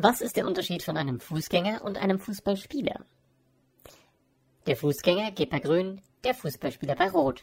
Was ist der Unterschied von einem Fußgänger und einem Fußballspieler? Der Fußgänger geht bei Grün, der Fußballspieler bei Rot.